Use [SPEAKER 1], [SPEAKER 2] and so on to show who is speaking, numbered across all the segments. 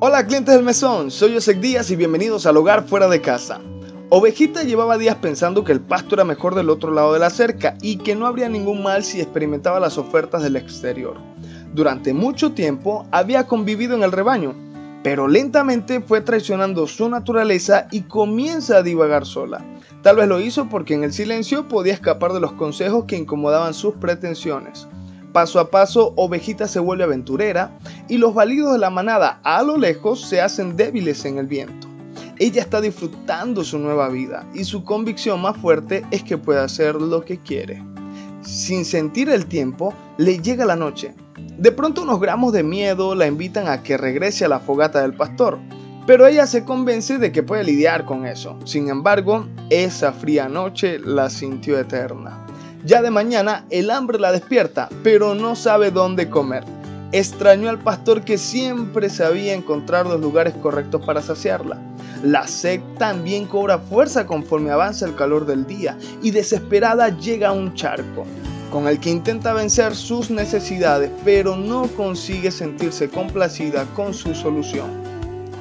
[SPEAKER 1] Hola clientes del mesón, soy José Díaz y bienvenidos al hogar fuera de casa. Ovejita llevaba días pensando que el pasto era mejor del otro lado de la cerca y que no habría ningún mal si experimentaba las ofertas del exterior. Durante mucho tiempo había convivido en el rebaño, pero lentamente fue traicionando su naturaleza y comienza a divagar sola. Tal vez lo hizo porque en el silencio podía escapar de los consejos que incomodaban sus pretensiones. Paso a paso, Ovejita se vuelve aventurera y los válidos de la manada a lo lejos se hacen débiles en el viento. Ella está disfrutando su nueva vida y su convicción más fuerte es que puede hacer lo que quiere. Sin sentir el tiempo, le llega la noche. De pronto unos gramos de miedo la invitan a que regrese a la fogata del pastor, pero ella se convence de que puede lidiar con eso. Sin embargo, esa fría noche la sintió eterna. Ya de mañana el hambre la despierta, pero no sabe dónde comer. Extrañó al pastor que siempre sabía encontrar los lugares correctos para saciarla. La sed también cobra fuerza conforme avanza el calor del día y desesperada llega a un charco, con el que intenta vencer sus necesidades, pero no consigue sentirse complacida con su solución.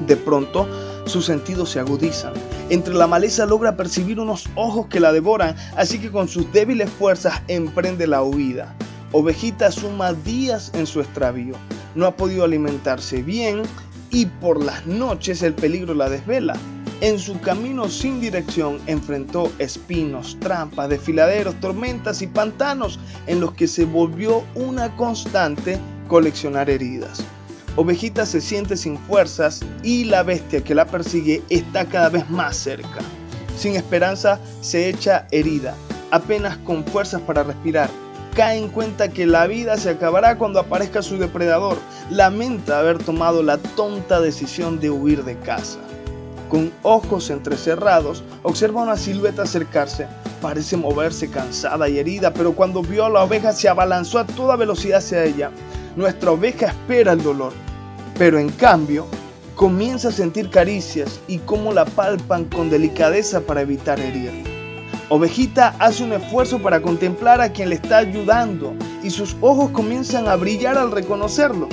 [SPEAKER 1] De pronto, sus sentidos se agudizan. Entre la maleza logra percibir unos ojos que la devoran, así que con sus débiles fuerzas emprende la huida. Ovejita suma días en su extravío. No ha podido alimentarse bien y por las noches el peligro la desvela. En su camino sin dirección enfrentó espinos, trampas, desfiladeros, tormentas y pantanos en los que se volvió una constante coleccionar heridas. Ovejita se siente sin fuerzas y la bestia que la persigue está cada vez más cerca. Sin esperanza, se echa herida, apenas con fuerzas para respirar. Cae en cuenta que la vida se acabará cuando aparezca su depredador. Lamenta haber tomado la tonta decisión de huir de casa. Con ojos entrecerrados, observa una silueta acercarse. Parece moverse cansada y herida, pero cuando vio a la oveja se abalanzó a toda velocidad hacia ella. Nuestra oveja espera el dolor, pero en cambio comienza a sentir caricias y cómo la palpan con delicadeza para evitar herir. Ovejita hace un esfuerzo para contemplar a quien le está ayudando y sus ojos comienzan a brillar al reconocerlo.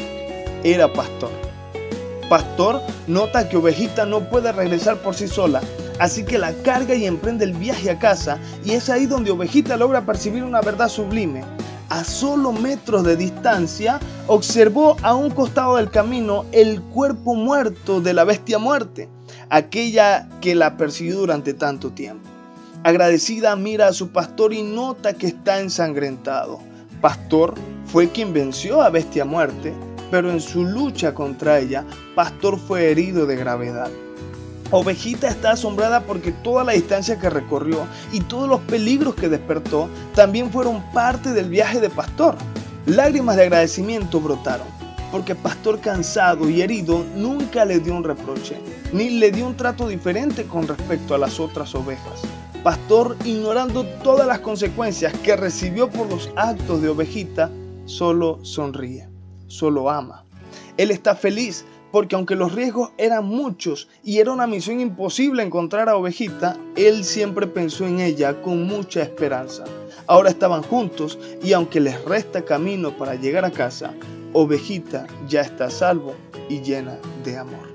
[SPEAKER 1] Era Pastor. Pastor nota que Ovejita no puede regresar por sí sola, así que la carga y emprende el viaje a casa y es ahí donde Ovejita logra percibir una verdad sublime a solo metros de distancia, observó a un costado del camino el cuerpo muerto de la bestia muerte, aquella que la persiguió durante tanto tiempo. Agradecida mira a su pastor y nota que está ensangrentado. Pastor fue quien venció a bestia muerte, pero en su lucha contra ella, Pastor fue herido de gravedad. Ovejita está asombrada porque toda la distancia que recorrió y todos los peligros que despertó también fueron parte del viaje de Pastor. Lágrimas de agradecimiento brotaron, porque Pastor cansado y herido nunca le dio un reproche, ni le dio un trato diferente con respecto a las otras ovejas. Pastor, ignorando todas las consecuencias que recibió por los actos de Ovejita, solo sonríe, solo ama. Él está feliz porque aunque los riesgos eran muchos y era una misión imposible encontrar a Ovejita, él siempre pensó en ella con mucha esperanza. Ahora estaban juntos y aunque les resta camino para llegar a casa, Ovejita ya está salvo y llena de amor.